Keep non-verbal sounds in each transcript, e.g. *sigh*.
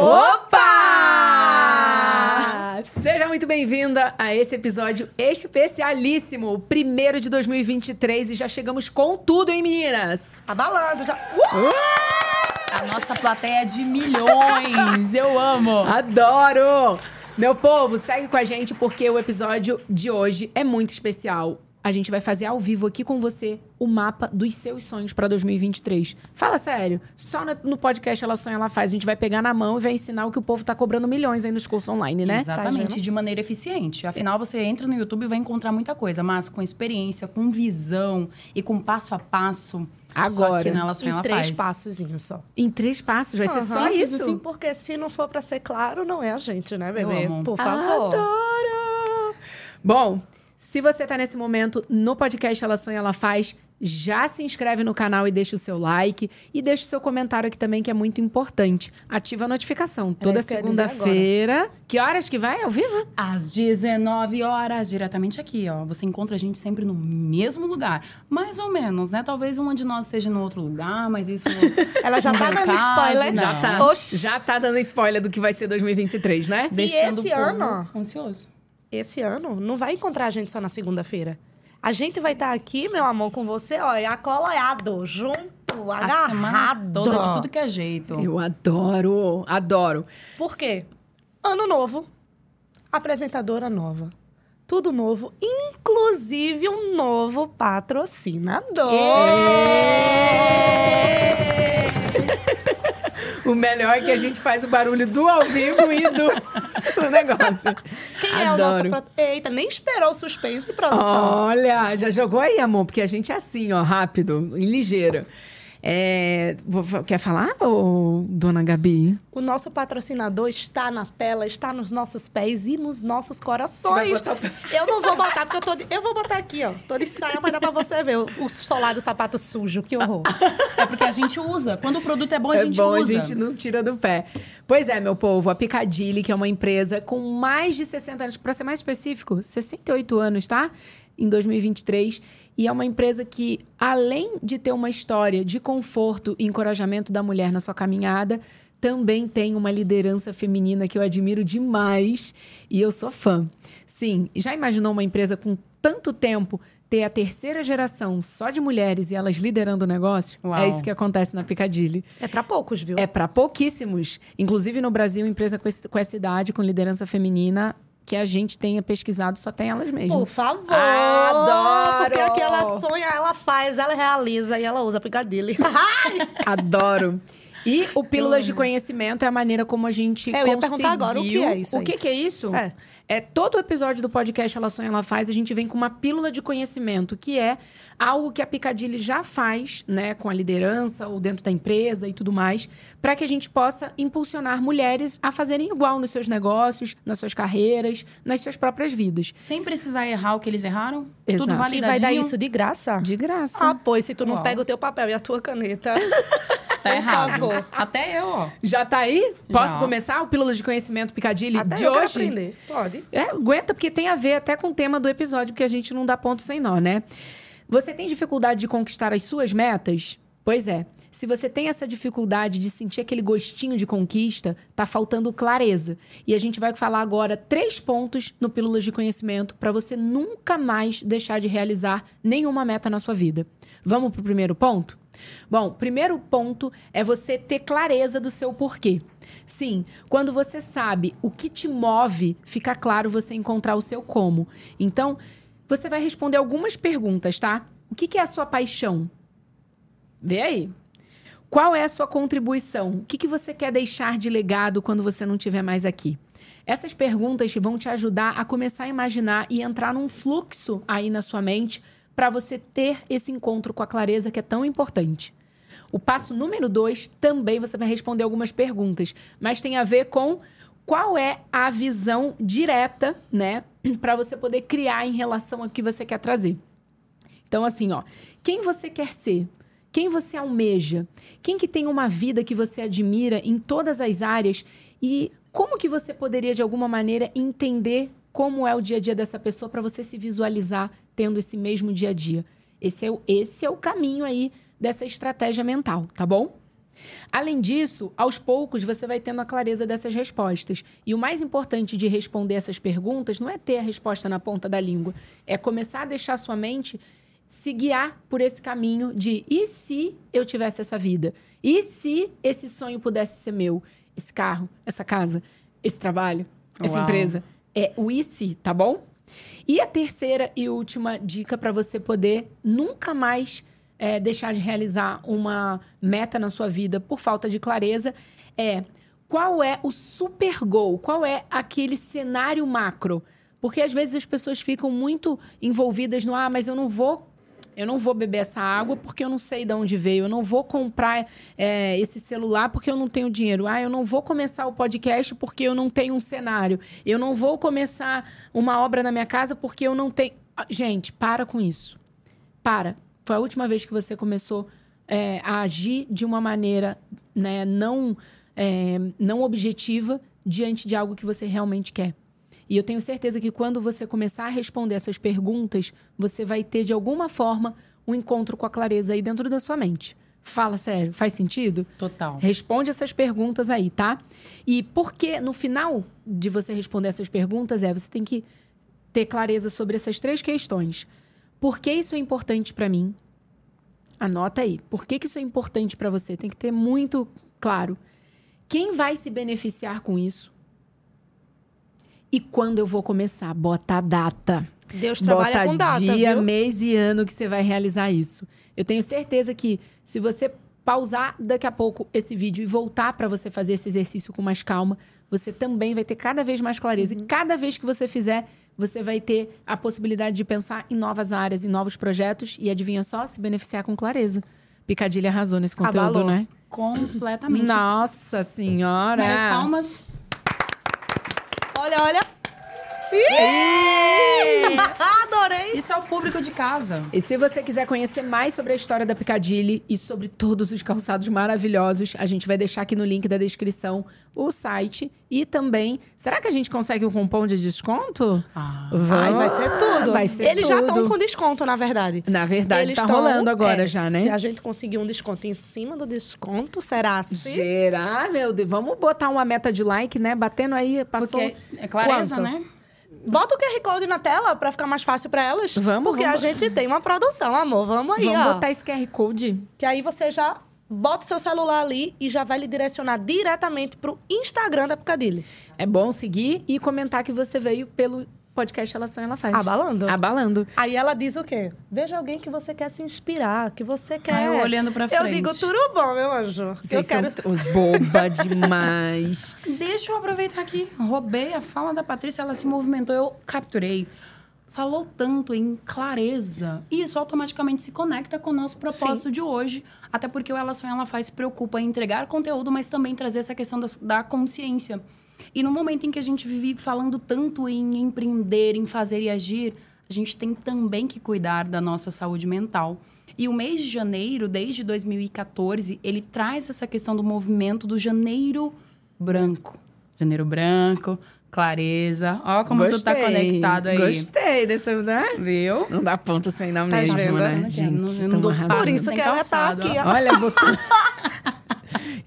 Opa! Seja muito bem-vinda a esse episódio especialíssimo, o primeiro de 2023 e já chegamos com tudo, hein, meninas? Abalando já. Uh! A nossa plateia é de milhões, eu amo. Adoro! Meu povo, segue com a gente porque o episódio de hoje é muito especial. A gente vai fazer ao vivo aqui com você o mapa dos seus sonhos para 2023. Fala sério, só no podcast Ela Sonha, Ela Faz. A gente vai pegar na mão e vai ensinar o que o povo tá cobrando milhões aí nos cursos online, né? Exatamente, tá de maneira eficiente. Afinal, você entra no YouTube e vai encontrar muita coisa, mas com experiência, com visão e com passo a passo. Agora, só que ela sonha, em ela três faz. passozinhos só. Em três passos, vai ser só isso? Assim, porque se não for para ser claro, não é a gente, né, bebê? Por favor. Adoro! Bom, se você tá nesse momento no podcast Ela Sonha, Ela Faz, já se inscreve no canal e deixa o seu like. E deixa o seu comentário aqui também, que é muito importante. Ativa a notificação. Toda segunda-feira. Que horas que vai? Ao vivo? Às 19 horas, diretamente aqui, ó. Você encontra a gente sempre no mesmo lugar. Mais ou menos, né? Talvez uma de nós esteja no outro lugar, mas isso. *laughs* Ela já tá é o dando caso, spoiler. não. Já tá. Oxi. Já tá dando spoiler do que vai ser 2023, né? Deixando esse ano? ansioso. Esse ano não vai encontrar a gente só na segunda-feira. A gente vai estar aqui, meu amor, com você, ó, acoloado, junto, agarrado. toda, de tudo que é jeito. Eu adoro, adoro. Por quê? Ano novo, apresentadora nova. Tudo novo, inclusive um novo patrocinador. O melhor é que a gente faz o barulho do ao vivo e do, do negócio. Quem é o nosso Adoro. Eita, nem esperou o suspense, produção. Olha, já jogou aí, amor, porque a gente é assim, ó, rápido e ligeiro. É, quer falar, ô, dona Gabi? O nosso patrocinador está na tela, está nos nossos pés e nos nossos corações. o. Eu não vou botar, porque eu tô de... Eu vou botar aqui, ó. Tô de saia, mas dá pra você ver o, o solar do sapato sujo. Que horror. É porque a gente usa. Quando o produto é bom, a É gente bom, usa. a gente não tira do pé. Pois é, meu povo, a Picadilly, que é uma empresa com mais de 60 anos, para ser mais específico, 68 anos, tá? Em 2023. E é uma empresa que, além de ter uma história de conforto e encorajamento da mulher na sua caminhada, também tem uma liderança feminina que eu admiro demais e eu sou fã. Sim, já imaginou uma empresa com tanto tempo ter a terceira geração só de mulheres e elas liderando o negócio? Uau. É isso que acontece na Picadilly. É pra poucos, viu? É para pouquíssimos. Inclusive no Brasil, empresa com, esse- com essa idade, com liderança feminina, que a gente tenha pesquisado, só tem elas Por mesmas. favor. Adoro! Porque aqui ela sonha, ela faz, ela realiza e ela usa Picadilly. *laughs* Adoro. E o Pílulas de Conhecimento é a maneira como a gente É, eu ia perguntar agora, o que é isso O aí? que, que é isso? É. É todo episódio do podcast Ela Sonha, Ela Faz, a gente vem com uma pílula de conhecimento, que é algo que a Picadilly já faz, né, com a liderança ou dentro da empresa e tudo mais, para que a gente possa impulsionar mulheres a fazerem igual nos seus negócios, nas suas carreiras, nas suas próprias vidas. Sem precisar errar o que eles erraram. Exato. Tudo E validadinho. vai dar isso de graça? De graça. Ah, pois, se tu não Uau. pega o teu papel e a tua caneta. *laughs* Tá por errado. favor. Até eu, ó. Já tá aí? Posso Já. começar o Pílulas de Conhecimento Picadilly Até de eu quero hoje? aprender. Pode. É, aguenta, porque tem a ver até com o tema do episódio, porque a gente não dá ponto sem nó, né? Você tem dificuldade de conquistar as suas metas? Pois é. Se você tem essa dificuldade de sentir aquele gostinho de conquista, tá faltando clareza. E a gente vai falar agora três pontos no Pílulas de Conhecimento para você nunca mais deixar de realizar nenhuma meta na sua vida. Vamos pro primeiro ponto? Bom, o primeiro ponto é você ter clareza do seu porquê. Sim, quando você sabe o que te move, fica claro você encontrar o seu como. Então, você vai responder algumas perguntas, tá? O que, que é a sua paixão? Vê aí. Qual é a sua contribuição? O que, que você quer deixar de legado quando você não estiver mais aqui? Essas perguntas vão te ajudar a começar a imaginar e entrar num fluxo aí na sua mente para você ter esse encontro com a clareza que é tão importante. O passo número dois também você vai responder algumas perguntas, mas tem a ver com qual é a visão direta, né, *clears throat* para você poder criar em relação ao que você quer trazer. Então, assim, ó, quem você quer ser? Quem você almeja? Quem que tem uma vida que você admira em todas as áreas? E como que você poderia, de alguma maneira, entender como é o dia a dia dessa pessoa para você se visualizar tendo esse mesmo dia a dia? Esse é, o, esse é o caminho aí dessa estratégia mental, tá bom? Além disso, aos poucos você vai tendo a clareza dessas respostas. E o mais importante de responder essas perguntas não é ter a resposta na ponta da língua, é começar a deixar sua mente se guiar por esse caminho de e se eu tivesse essa vida? E se esse sonho pudesse ser meu? Esse carro, essa casa, esse trabalho, essa Uau. empresa. É o e se, tá bom? E a terceira e última dica para você poder nunca mais é, deixar de realizar uma meta na sua vida por falta de clareza é qual é o super goal, qual é aquele cenário macro. Porque às vezes as pessoas ficam muito envolvidas no ah, mas eu não vou eu não vou beber essa água porque eu não sei de onde veio. Eu não vou comprar é, esse celular porque eu não tenho dinheiro. Ah, eu não vou começar o podcast porque eu não tenho um cenário. Eu não vou começar uma obra na minha casa porque eu não tenho. Ah, Gente, para com isso. Para. Foi a última vez que você começou é, a agir de uma maneira né, não, é, não objetiva diante de algo que você realmente quer. E eu tenho certeza que quando você começar a responder essas perguntas, você vai ter, de alguma forma, um encontro com a clareza aí dentro da sua mente. Fala sério, faz sentido? Total. Responde essas perguntas aí, tá? E porque no final de você responder essas perguntas é você tem que ter clareza sobre essas três questões. Por que isso é importante para mim? Anota aí. Por que, que isso é importante para você? Tem que ter muito claro. Quem vai se beneficiar com isso? E quando eu vou começar? Bota a data. Deus trabalha Bota com data, dia, viu? mês e ano que você vai realizar isso. Eu tenho certeza que se você pausar daqui a pouco esse vídeo e voltar para você fazer esse exercício com mais calma, você também vai ter cada vez mais clareza. Uhum. E cada vez que você fizer, você vai ter a possibilidade de pensar em novas áreas, em novos projetos e adivinha só, se beneficiar com clareza. Picadilha arrasou nesse conteúdo, Abalou. né? Completamente. Nossa senhora! Palmas. Olha, olha. Ih! *laughs* Adorei. Isso é o público de casa. E se você quiser conhecer mais sobre a história da Piccadilly e sobre todos os calçados maravilhosos, a gente vai deixar aqui no link da descrição o site e também. Será que a gente consegue um cupom de desconto? Ah. Vai, vai ser tudo. Vai ser Eles já tudo. estão com desconto, na verdade. Na verdade, Eles tá tão- rolando agora é, já, Se né? a gente conseguir um desconto em cima do desconto, será assim? Será, meu Deus? Vamos botar uma meta de like, né? Batendo aí, passou. Porque é clareza, quanto? né? Bota o QR Code na tela pra ficar mais fácil pra elas. Vamos, Porque vamos. a gente tem uma produção, amor. Vamos aí, Vamos ó. botar esse QR Code. Que aí você já bota o seu celular ali e já vai lhe direcionar diretamente pro Instagram da Picadilly. É bom seguir e comentar que você veio pelo podcast Ela Sonha, Ela Faz. Abalando. Abalando. Aí ela diz o quê? Veja alguém que você quer se inspirar, que você quer. Eu olhando pra Eu frente. digo tudo bom, meu anjo. Que eu Vocês quero. são boba demais. *laughs* Deixa eu aproveitar aqui. Roubei a fala da Patrícia, ela se movimentou, eu capturei. Falou tanto em clareza. E isso automaticamente se conecta com o nosso propósito de hoje. Até porque o Ela Sonha, Ela Faz se preocupa em entregar conteúdo, mas também trazer essa questão da, da consciência. E no momento em que a gente vive falando tanto em empreender, em fazer e agir, a gente tem também que cuidar da nossa saúde mental. E o mês de janeiro, desde 2014, ele traz essa questão do movimento do janeiro branco. Janeiro branco, clareza. Ó como tu tá conectado aí. Gostei desse, né? Viu? Não dá ponto sem dar Tá mesmo, né? Não, Gente, não dou arrasando. Por isso que ela tá aqui, ó. ó. Olha, botou... *laughs*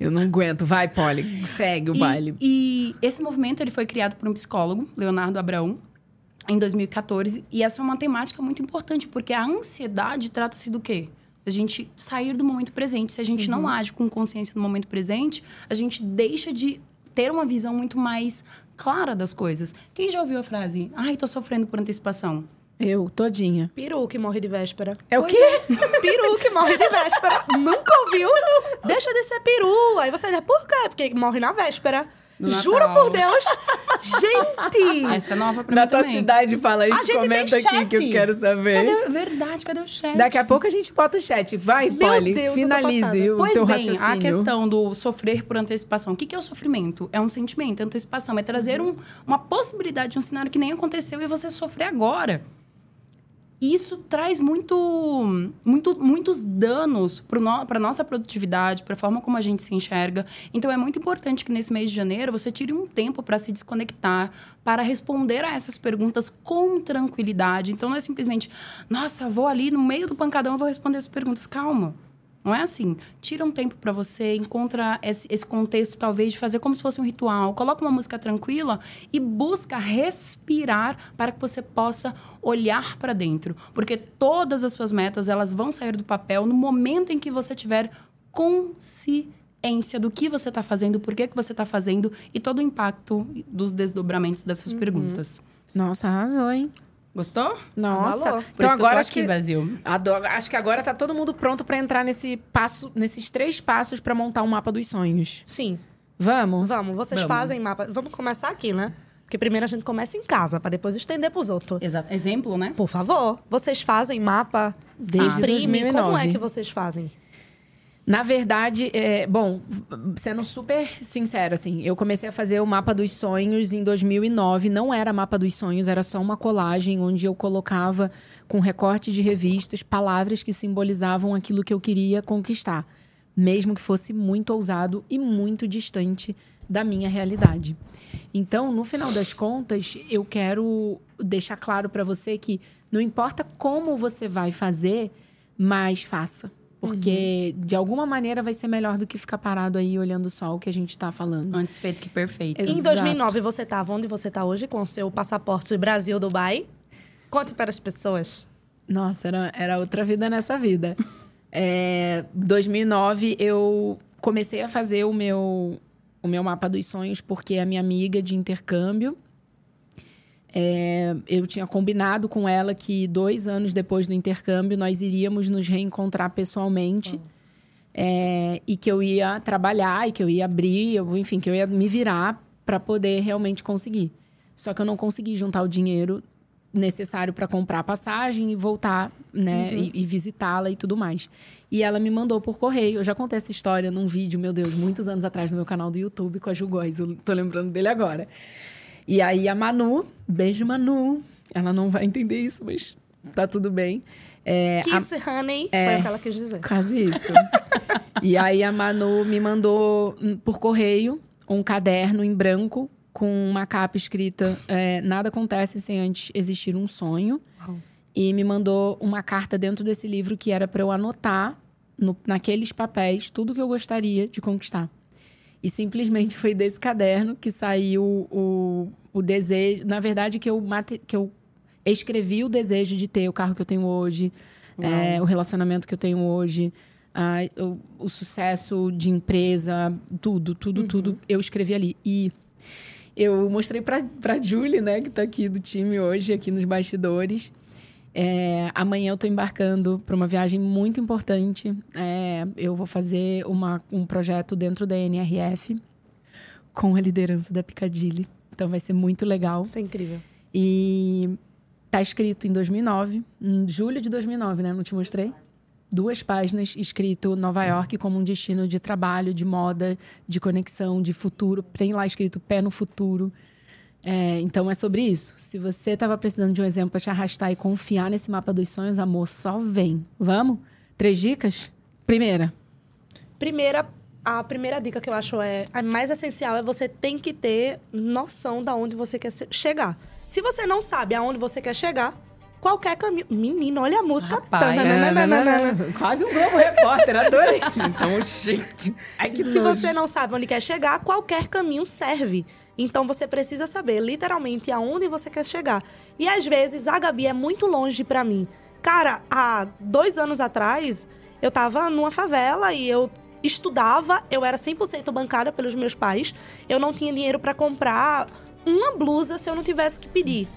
Eu não aguento. Vai, Polly. Segue o E- baile. E, esse movimento ele foi criado por um psicólogo, Leonardo Abraão, em 2014. E essa é uma temática muito importante, porque a ansiedade trata-se do quê? A gente sair do momento presente. Se a gente Uhum. não age com consciência no momento presente, a gente deixa de ter uma visão muito mais clara das coisas. Quem já ouviu a frase? Ai, tô sofrendo por antecipação. Eu, todinha. Peru que morre de véspera. É o Pois quê? Peru que morre de véspera. *laughs* Nunca ouviu? Deixa de ser peru. Aí você diz, por quê? Porque morre na véspera. Juro por Deus. Gente! Essa é nova pra Na mim tua também. cidade fala isso, comenta aqui que eu quero saber. Cadê? Verdade, cadê o chat? Daqui a pouco a gente bota o chat. Vai, Meu Polly, Deus, finalize o Pois teu bem, raciocínio. a questão do sofrer por antecipação. O que, que é o sofrimento? É um sentimento, é antecipação. É trazer um- uma possibilidade de um cenário que nem aconteceu e você sofrer agora. Isso traz muito, muito, muitos danos para a nossa produtividade, para a forma como a gente se enxerga. Então, é muito importante que nesse mês de janeiro você tire um tempo para se desconectar, para responder a essas perguntas com tranquilidade. Então, não é simplesmente, nossa, vou ali no meio do pancadão e vou responder essas perguntas. Calma. Não é assim. Tira um tempo para você, encontra esse, esse, contexto, talvez, de fazer como se fosse um ritual. Coloca uma música tranquila e busca respirar para que você possa olhar para dentro. Porque todas as suas metas, elas vão sair do papel no momento em que você tiver consciência do que você está fazendo, por que, que você está fazendo e todo o impacto dos desdobramentos dessas uhum. perguntas. Nossa, arrasou, hein? Gostou? Nossa. Por então agora acho que Brasil. Adoro, acho que agora tá todo mundo pronto para entrar nesse passo, nesses três passos para montar um mapa dos sonhos. Sim. Vamos? Vamos. Vocês Vamos. fazem mapa. Vamos começar aqui, né? Porque primeiro a gente começa em casa, para depois estender pros outros. Exato. Exemplo, né? Por favor. Vocês fazem mapa desde ah, 2009. Como é que vocês fazem? Na verdade, é, bom, sendo super sincero, assim, eu comecei a fazer o mapa dos sonhos em 2009. Não era mapa dos sonhos, era só uma colagem onde eu colocava com recorte de revistas palavras que simbolizavam aquilo que eu queria conquistar, mesmo que fosse muito ousado e muito distante da minha realidade. Então, no final das contas, eu quero deixar claro para você que não importa como você vai fazer, mas faça porque, uhum. de alguma maneira, vai ser melhor do que ficar parado aí olhando só o que a gente está falando. Antes feito que perfeito. Exato. Em 2009, você estava onde você está hoje com o seu passaporte Brasil-Dubai? Conte para as pessoas. Nossa, era, era outra vida nessa vida. *laughs* é, 2009, eu comecei a fazer o meu, o meu mapa dos sonhos porque a minha amiga de intercâmbio é, eu tinha combinado com ela que dois anos depois do intercâmbio nós iríamos nos reencontrar pessoalmente. É, e que eu ia trabalhar e que eu ia abrir, eu, enfim, que eu ia me virar para poder realmente conseguir. Só que eu não consegui juntar o dinheiro necessário para comprar a passagem e voltar, né, uhum. e, e visitá-la e tudo mais. E ela me mandou por correio. Eu já contei essa história num vídeo, meu Deus, muitos anos atrás no meu canal do YouTube com a Ju Góes. Eu tô lembrando dele agora. E aí a Manu, beijo Manu, ela não vai entender isso, mas tá tudo bem. É, Kiss, a... honey, é, foi o que ela quis dizer. Quase isso. e aí a Manu me mandou hum, por correio um caderno em branco com uma capa escrita é, Nada acontece sem antes existir um sonho. Oh. E me mandou uma carta dentro desse livro que era para eu anotar no, naqueles papéis tudo que eu gostaria de conquistar. E simplesmente foi desse caderno que saiu o, o desejo. Na verdade, que eu, que eu escrevi o desejo de ter o carro que eu tenho hoje, é, o relacionamento que eu tenho hoje, a, o, o, sucesso de empresa, tudo, tudo, uhum. tudo. Eu escrevi ali. E eu mostrei para pra Julie, né, que está aqui do time hoje, aqui nos bastidores. É, amanhã eu estou embarcando para uma viagem muito importante. É, eu vou fazer uma, um projeto dentro da NRF com a liderança da Piccadilly. Então vai ser muito legal. Isso é incrível. E tá escrito em 2009, em julho de 2009, né? Não te mostrei? Duas páginas escrito Nova York como um destino de trabalho, de moda, de conexão, de futuro. Tem lá escrito pé no futuro. É, então é sobre isso. Se você estava precisando de um exemplo para te arrastar e confiar nesse mapa dos sonhos, amor, só vem. Vamos? Três dicas? Primeira. Primeira, a primeira dica que eu acho é a mais essencial é você tem que ter noção da onde você quer chegar. Se você não sabe aonde você quer chegar, qualquer caminho. Menino, olha a música. Rapaz, *laughs* Quase um Globo Repórter, adorei. *laughs* então, gente. Ai, que Se nojo. você não sabe onde quer chegar, qualquer caminho serve. Então você precisa saber literalmente aonde você quer chegar. E às vezes a Gabi é muito longe para mim. Cara, há dois anos atrás, eu tava numa favela e eu estudava, eu era 100% bancada pelos meus pais. Eu não tinha dinheiro para comprar uma blusa se eu não tivesse que pedir.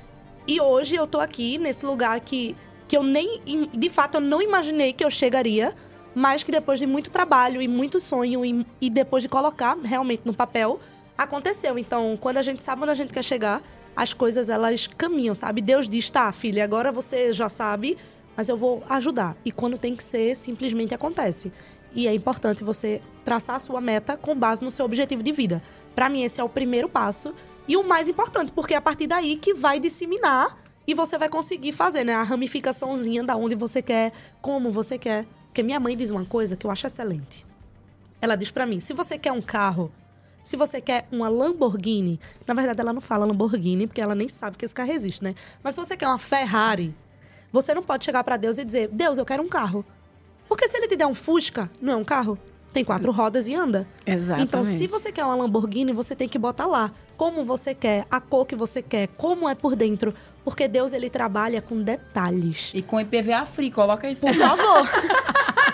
E hoje eu tô aqui nesse lugar que, que eu nem, de fato, eu não imaginei que eu chegaria, mas que depois de muito trabalho e muito sonho e, e depois de colocar realmente no papel, aconteceu. Então, quando a gente sabe onde a gente quer chegar, as coisas elas caminham, sabe? Deus diz: tá, filha, agora você já sabe, mas eu vou ajudar. E quando tem que ser, simplesmente acontece. E é importante você traçar a sua meta com base no seu objetivo de vida. Para mim, esse é o primeiro passo e o mais importante, porque é a partir daí que vai disseminar e você vai conseguir fazer, né? A ramificaçãozinha da onde você quer, como você quer. Porque minha mãe diz uma coisa que eu acho excelente. Ela diz para mim: se você quer um carro se você quer uma Lamborghini, na verdade ela não fala Lamborghini, porque ela nem sabe que esse carro existe, né? Mas se você quer uma Ferrari, você não pode chegar para Deus e dizer: Deus, eu quero um carro. Porque se ele te der um Fusca, não é um carro? Tem quatro rodas e anda. Exatamente. Então, se você quer uma Lamborghini, você tem que botar lá. Como você quer, a cor que você quer, como é por dentro. Porque Deus, ele trabalha com detalhes. E com IPVA free, coloca isso. Por favor. *laughs*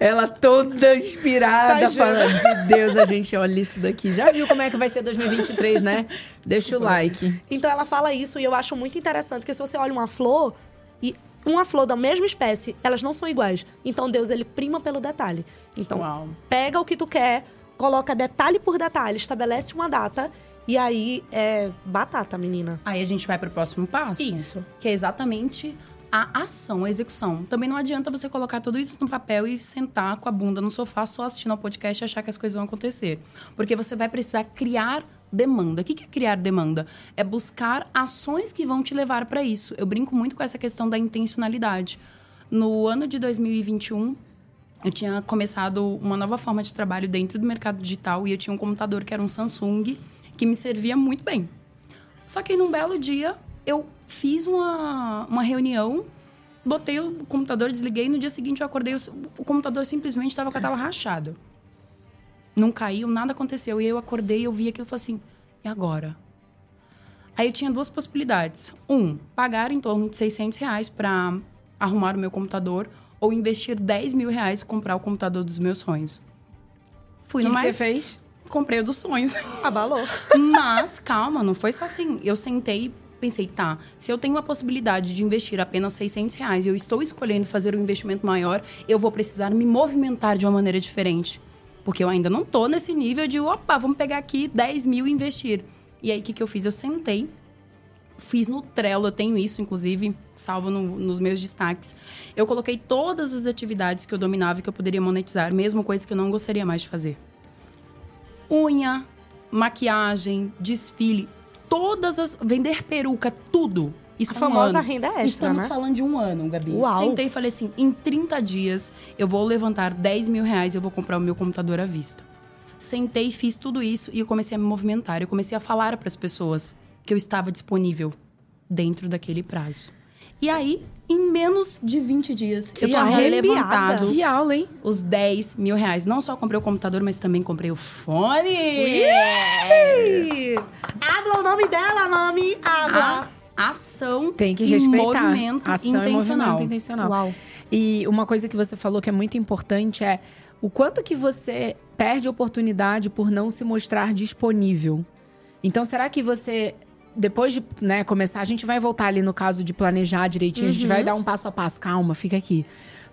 Ela toda inspirada, Tá falando de Deus, a gente olha isso daqui. Já viu como é que vai ser 2023, né? Deixa o like. Então ela fala isso e eu acho muito interessante, porque se você olha uma flor e uma flor da mesma espécie, elas não são iguais. Então Deus ele prima pelo detalhe. Então Uau. pega o que tu quer, coloca detalhe por detalhe, estabelece uma data e aí é batata, menina. Aí a gente vai pro próximo passo. Isso. Que é exatamente a ação, a execução. Também não adianta você colocar tudo isso no papel e sentar com a bunda no sofá só assistindo ao podcast e achar que as coisas vão acontecer. Porque você vai precisar criar demanda. O que é criar demanda? É buscar ações que vão te levar para isso. Eu brinco muito com essa questão da intencionalidade. No ano de 2021, eu tinha começado uma nova forma de trabalho dentro do mercado digital e eu tinha um computador que era um Samsung que me servia muito bem. Só que num belo dia eu fiz uma, uma reunião, botei o computador, desliguei, no dia seguinte eu acordei, o, o computador simplesmente estava com a tela rachada. Não caiu, nada aconteceu. E aí eu acordei, eu vi aquilo e falei assim, e agora? Aí eu tinha duas possibilidades. Um, pagar em torno de 600 reais para arrumar o meu computador ou investir 10 mil reais e comprar o computador dos meus sonhos. Fui que, no que mais... você fez? Comprei o dos sonhos. Abalou. Mas, calma, não foi só assim. Eu sentei pensei, tá, se eu tenho a possibilidade de investir apenas 600 reais e eu estou escolhendo fazer um investimento maior, eu vou precisar me movimentar de uma maneira diferente. Porque eu ainda não tô nesse nível de, opa, vamos pegar aqui 10 mil e investir. E aí, o que, que eu fiz? Eu sentei, fiz no Trello, eu tenho isso, inclusive, salvo no- nos meus destaques. Eu coloquei todas as atividades que eu dominava e que eu poderia monetizar, mesmo coisa que eu não gostaria mais de fazer unha, maquiagem, desfile, todas as. vender peruca, tudo. Isso A um famosa ano. renda extra, Estamos né? falando de um ano, Gabi. Uau. Sentei e falei assim: em 30 dias eu vou levantar 10 mil reais e eu vou comprar o meu computador à vista. Sentei, fiz tudo isso e eu comecei a me movimentar. Eu comecei a falar para as pessoas que eu estava disponível dentro daquele prazo. E aí, em menos de 20 dias, eu Que tinha arrepiada. levantado Que aula, hein? os 10 mil reais. Não só comprei o computador, mas também comprei o fone. Ih, Habla o nome dela, mami. Habla. A ação Tem que e respeitar. movimento Ação intencional. e movimento intencional. Uau. E uma coisa que você falou que é muito importante é o quanto que você perde oportunidade por não se mostrar disponível. Então, será que você, depois de né, começar, a gente vai voltar ali no caso de planejar direitinho, a gente vai dar um passo a passo. Calma, fica aqui.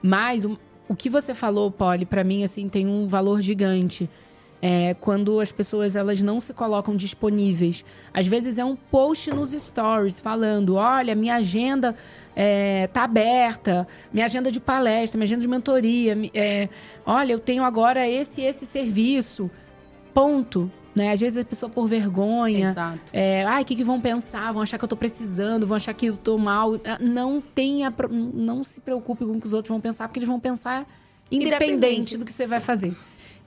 Mas o, o que você falou, Polly, pra mim, assim, tem um valor gigante. É quando as pessoas elas não se colocam disponíveis. Às vezes é um post nos stories falando: olha, minha agenda é, tá aberta, minha agenda de palestra, minha agenda de mentoria, é, olha, eu tenho agora esse e esse serviço. Ponto. Né? Às vezes a pessoa por vergonha. Exato. É, ai, o que, que vão pensar? Vão achar que eu tô precisando, vão achar que eu tô mal. Ah, Não tenha, não se preocupe com o que os outros vão pensar, porque eles vão pensar independente, Independente. do que você vai fazer.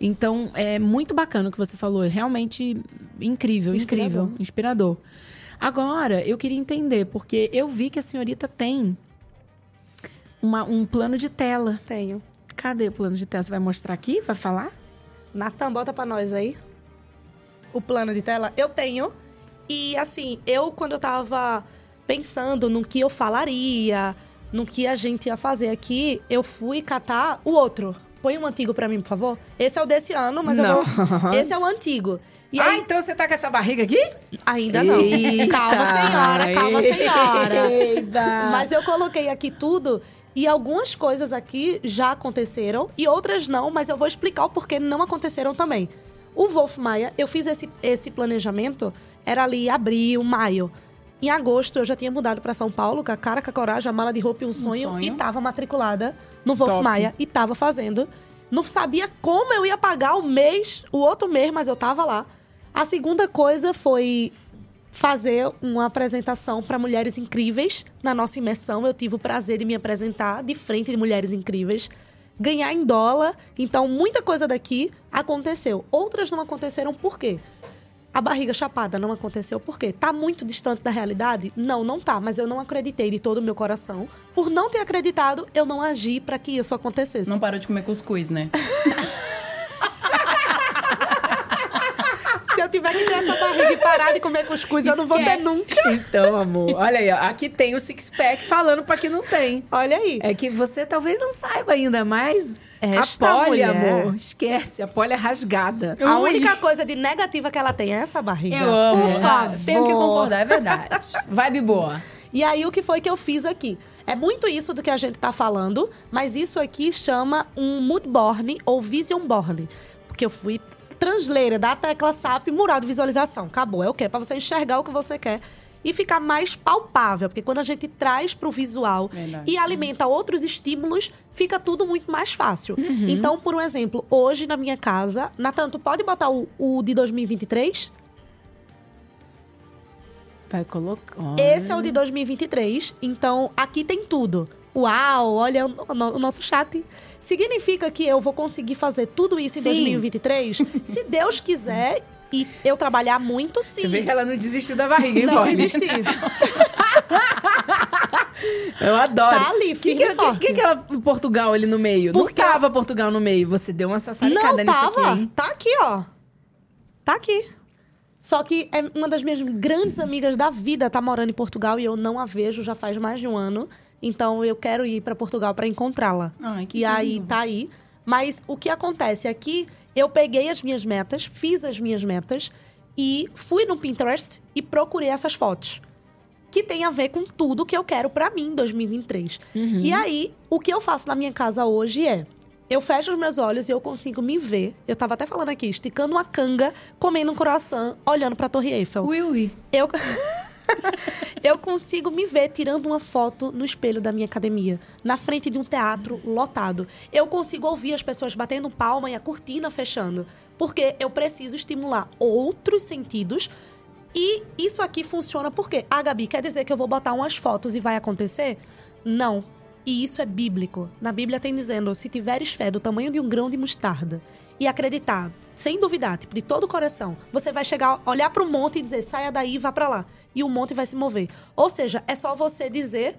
Então, é muito bacana o que você falou. É realmente incrível, Inspirador. incrível, inspirador. Agora, eu queria entender, porque eu vi que a senhorita tem uma- um plano de tela. Tenho. Cadê o plano de tela? Você vai mostrar aqui? Vai falar? Natan, bota pra nós aí. O plano de tela. Eu tenho. E assim, eu quando eu tava pensando no que eu falaria, no que a gente ia fazer aqui, eu fui catar o outro. Põe um antigo pra mim, por favor. Esse é o desse ano, mas Não. eu vou. *laughs* Esse é o antigo. E ah, aí, então você tá com essa barriga aqui? ainda não. Eita! Calma, senhora, calma, senhora. Eita! Mas eu coloquei aqui tudo e algumas coisas aqui já aconteceram e outras não, mas eu vou explicar o porquê não aconteceram também. O Wolf Maia, eu fiz esse, esse planejamento, era ali abril, maio. Em agosto eu já tinha mudado para São Paulo, com a cara, com a coragem, a mala de roupa e um sonho, sonho. e tava matriculada no Wolf Top. Maia e tava fazendo. Não sabia como eu ia pagar o mês, o outro mês, mas eu tava lá. A segunda coisa foi fazer uma apresentação para mulheres incríveis. Na nossa imersão, eu tive o prazer de me apresentar de frente de mulheres incríveis. Ganhar em dólar. Então, muita coisa daqui aconteceu. Outras não aconteceram por quê? a barriga chapada não aconteceu por quê? Tá muito distante da realidade? Não, não tá, mas eu não acreditei de todo o meu coração. Por não ter acreditado, eu não agi para que isso acontecesse. Não parou de comer cuscuz, né? *laughs* Se eu tiver que ter essa barriga e parar de comer cuscuz, eu não vou ter Esquece. nunca. Então, amor, olha aí, ó, aqui tem o six-pack falando pra que não tem. Olha aí. É que você talvez não saiba ainda, mas Esta a mulher. amor, esquece, a pole é rasgada. A Ui. única coisa de negativa que ela tem é essa barriga. Eu amo. Por favor. Tenho que concordar, é verdade. Vibe boa. E aí, o que foi que eu fiz aqui? É muito isso do que a gente tá falando, mas isso aqui chama um mood board ou vision board. Porque eu fui translator da tecla SAP mural de visualização. Acabou. É o quê? Pra você enxergar o que você quer e ficar mais palpável. Porque quando a gente traz pro visual Verdade. e alimenta outros estímulos, fica tudo muito mais fácil. Então, por um exemplo, hoje na minha casa... Natan, tu pode botar o, o de 2023? Vai colocar. Esse é o de 2023, então aqui tem tudo. Uau, olha o, o nosso chat. Significa que eu vou conseguir fazer tudo isso em Sim. 2023? *laughs* Se Deus quiser e eu trabalhar muito, sim. Você vê que ela não desistiu da barriga, hein, Não desisti. *laughs* Eu adoro. Tá ali, que, que, firme que, forte. que que é o Portugal ali no meio? Porque- Não tava Portugal no meio. Você deu uma sassaricada Não nisso tava. aqui, hein? tá aqui, ó. Tá aqui. Só que é uma das minhas grandes amigas da vida tá morando em Portugal e eu não a vejo já faz mais de um ano. Então eu quero ir pra Portugal pra encontrá-la. Ai, que E aí lindo. tá aí. Mas o que acontece aqui, eu peguei as minhas metas, fiz as minhas metas e fui no Pinterest e procurei essas fotos. Que tem a ver com tudo que eu quero pra mim em 2023. E aí, o que eu faço na minha casa hoje é. Eu fecho os meus olhos e eu consigo me ver. Eu tava até falando aqui, esticando uma canga, comendo um croissant, olhando pra Torre Eiffel. Ui, ui. Eu, *laughs* *laughs* eu consigo me ver tirando uma foto no espelho da minha academia, na frente de um teatro lotado. Eu consigo ouvir as pessoas batendo palma e a cortina fechando. Porque eu preciso estimular outros sentidos. E isso aqui funciona porque, ah, Gabi, quer dizer que eu vou botar umas fotos e vai acontecer? Não. E isso é bíblico. Na Bíblia tem dizendo: se tiveres fé do tamanho de um grão de mostarda e acreditar, sem duvidar, tipo, de todo o coração, você vai chegar, olhar para o monte e dizer: saia daí e vá para lá. E o monte vai se mover. Ou seja, é só você dizer,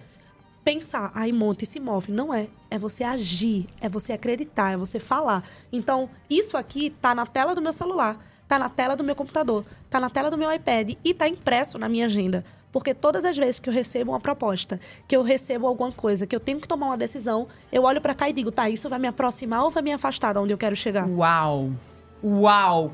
pensar, aí monte se move. Não é. É você agir, é você acreditar, é você falar. Então, isso aqui tá na tela do meu celular, tá na tela do meu computador, tá na tela do meu iPad e tá impresso na minha agenda. Porque todas as vezes que eu recebo uma proposta, que eu recebo alguma coisa, que eu tenho que tomar uma decisão, eu olho pra cá e digo, tá, isso vai me aproximar ou vai me afastar de onde eu quero chegar? Uau. Uau.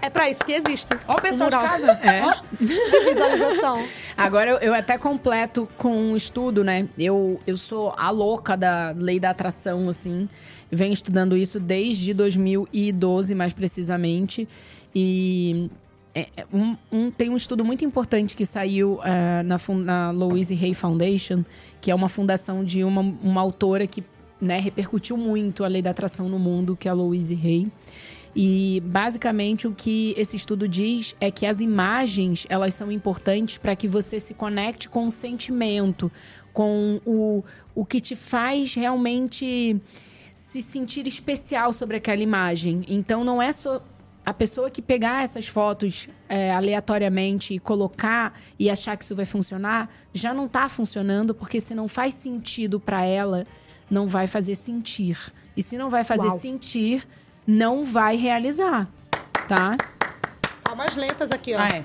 É pra isso que existe. Ó o pessoal de casa. *laughs* É. de visualização. Agora eu, eu até completo com um estudo, né? Eu, eu sou a louca da lei da atração, assim. Venho estudando isso desde 2012, mais precisamente. E é, é, um- um- tem um estudo muito importante que saiu eh, na, na Louise Hay Foundation, que é uma fundação de uma, uma autora que né, repercutiu muito a lei da atração no mundo, que é a Louise Hay. E basicamente o que esse estudo diz é que as imagens elas são importantes para que você se conecte com o sentimento, com o, o que te faz realmente se sentir especial sobre aquela imagem. Então não é só a pessoa que pegar essas fotos é, aleatoriamente e colocar e achar que isso vai funcionar, já não está funcionando, porque se não faz sentido para ela, não vai fazer sentir. E se não vai fazer Uau. sentir, não vai realizar, tá? Palmas lentas aqui, ó. Ah, é.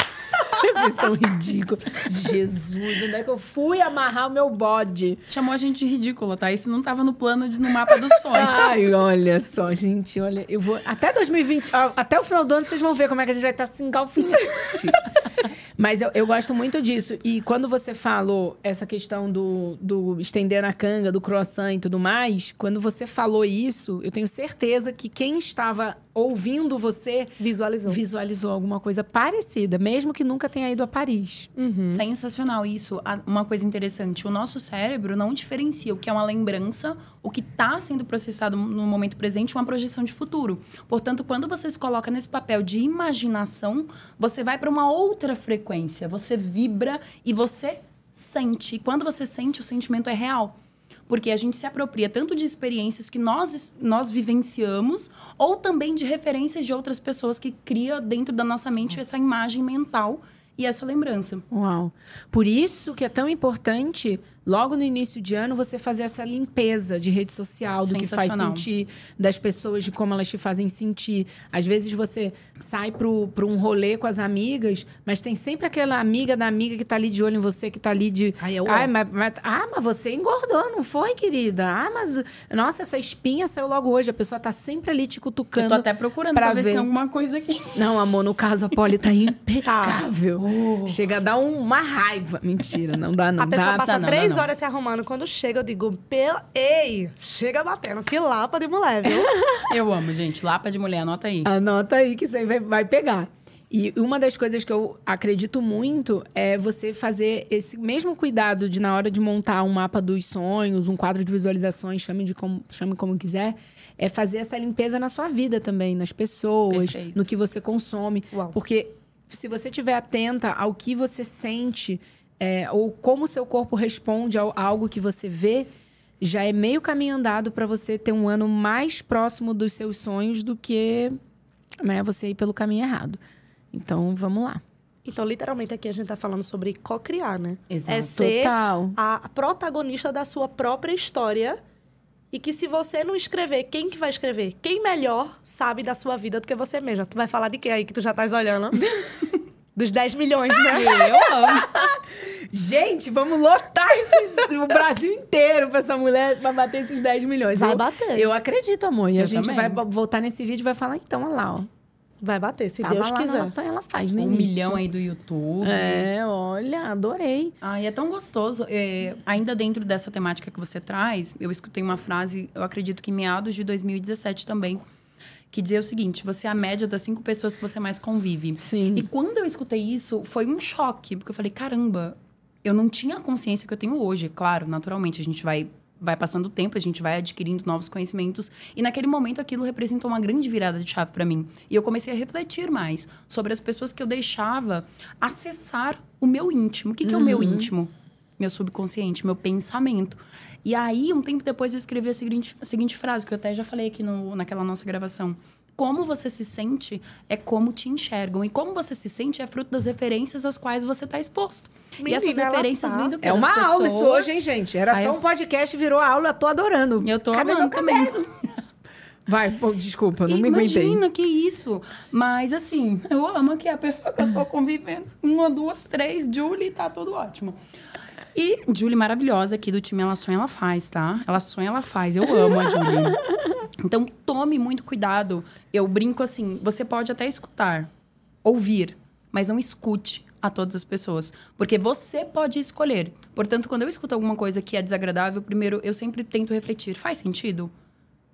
*laughs* *laughs* Vocês são ridículos. Jesus, onde é que eu fui amarrar o meu bode? Chamou a gente de ridícula, tá? Isso não tava no plano, de, no mapa dos *laughs* sonhos. Ai, olha só, gente, olha, eu vou. Até 2020, ó, até o final do ano, vocês vão ver como é que a gente vai estar se engalfinhando. *laughs* Mas eu, eu gosto muito disso. E quando você falou essa questão do, do estender na canga, do croissant e tudo mais, quando você falou isso, eu tenho certeza que quem estava ouvindo você Visualizou. visualizou alguma coisa parecida, mesmo que nunca tenha ido a Paris. Sensacional isso. Uma coisa interessante, o nosso cérebro não diferencia o que é uma lembrança, o que está sendo processado no momento presente, uma projeção de futuro. Portanto, quando você se coloca nesse papel de imaginação, você vai para uma outra frequência, você vibra e você sente. E quando você sente, o sentimento é real. Porque a gente se apropria tanto de experiências que nós, nós vivenciamos, ou também de referências de outras pessoas que cria dentro da nossa mente essa imagem mental e essa lembrança. Uau. Por isso que é tão importante logo no início de ano, você fazer essa limpeza de rede social, do que faz sentir, das pessoas, de como elas te fazem sentir. Às vezes você sai para um rolê com as amigas, mas tem sempre aquela amiga da amiga que tá ali de olho em você, que tá ali de. Ai, eu Ai, mas, mas, ah, mas você engordou, não foi, querida? Ah, mas. Nossa, essa espinha saiu logo hoje. A pessoa tá sempre ali te cutucando. Eu tô até procurando pra, pra ver, ver, se tem alguma coisa aqui. Não, amor, no caso a Polly tá *laughs* impecável. Oh. Chega a dar uma raiva. Mentira, não dá, não. A pessoa passa tá, três horas se arrumando. Quando chega, eu digo, pela... ei, chega batendo. Que lapa de mulher, viu? *laughs* eu amo, gente. Lapa de mulher, anota aí. Anota aí que isso aí vai, vai pegar. E uma das coisas que eu acredito muito é você fazer esse mesmo cuidado de, na hora de montar um mapa dos sonhos, um quadro de visualizações, chame, de como, chame como quiser, é fazer essa limpeza na sua vida também, nas pessoas, Perfeito. no que você consome. Uau. Porque se você estiver atenta ao que você sente é, ou como o seu corpo responde a algo que você vê, já é meio caminho andado para você ter um ano mais próximo dos seus sonhos do que né, você ir pelo caminho errado. Então, vamos lá. Então, literalmente, aqui a gente está falando sobre co-criar, né? Exato. É ser Total. a protagonista da sua própria história. E que se você não escrever, quem que vai escrever? Quem melhor sabe da sua vida do que você mesma? Tu vai falar de quê aí que tu já estás olhando? *laughs* Dos 10 milhões, né? Eu amo. *laughs* Gente, vamos lotar esses, o Brasil inteiro pra essa mulher pra bater esses 10 milhões. Vai eu, bater. Eu acredito, amor. E eu a gente também. vai voltar nesse vídeo e vai falar, então, olha lá, ó. Vai bater, se Tava Deus quiser. Só ela faz, né? Um milhão aí do YouTube. É, olha, adorei. Ah, e é tão gostoso. É, ainda dentro dessa temática que você traz, eu escutei uma frase, eu acredito que em meados de 2017 também, que dizia o seguinte: você é a média das cinco pessoas que você mais convive. Sim. E quando eu escutei isso, foi um choque, porque eu falei: caramba, eu não tinha a consciência que eu tenho hoje. Claro, naturalmente, a gente vai. Vai passando o tempo, a gente vai adquirindo novos conhecimentos. E naquele momento aquilo representou uma grande virada de chave para mim. E eu comecei a refletir mais sobre as pessoas que eu deixava acessar o meu íntimo. O que, que uhum. é o meu uhum. íntimo? Meu subconsciente, meu pensamento. E aí, um tempo depois, eu escrevi a seguinte, a seguinte frase, que eu até já falei aqui no, naquela nossa gravação. Como você se sente é como te enxergam. E como você se sente é fruto das referências às quais você está exposto. Menina, e essas referências tá. vindo É uma pessoas... aula isso hoje, hein, gente? Era só um podcast, virou aula, eu tô adorando. Eu tô Cadê amando também. Vai, pô, desculpa, não Imagina, me aguentei. Imagina, que isso. Mas, assim, eu amo que a pessoa que eu tô convivendo. Uma, duas, três, Julie, tá tudo ótimo. E Julie maravilhosa aqui do time Ela Sonha, Ela Faz, tá? Ela sonha, ela faz. Eu amo a Julie. *laughs* Então, tome muito cuidado. Eu brinco assim, você pode até escutar, ouvir, mas não escute a todas as pessoas. Porque você pode escolher. Portanto, quando eu escuto alguma coisa que é desagradável, primeiro eu sempre tento refletir. Faz sentido?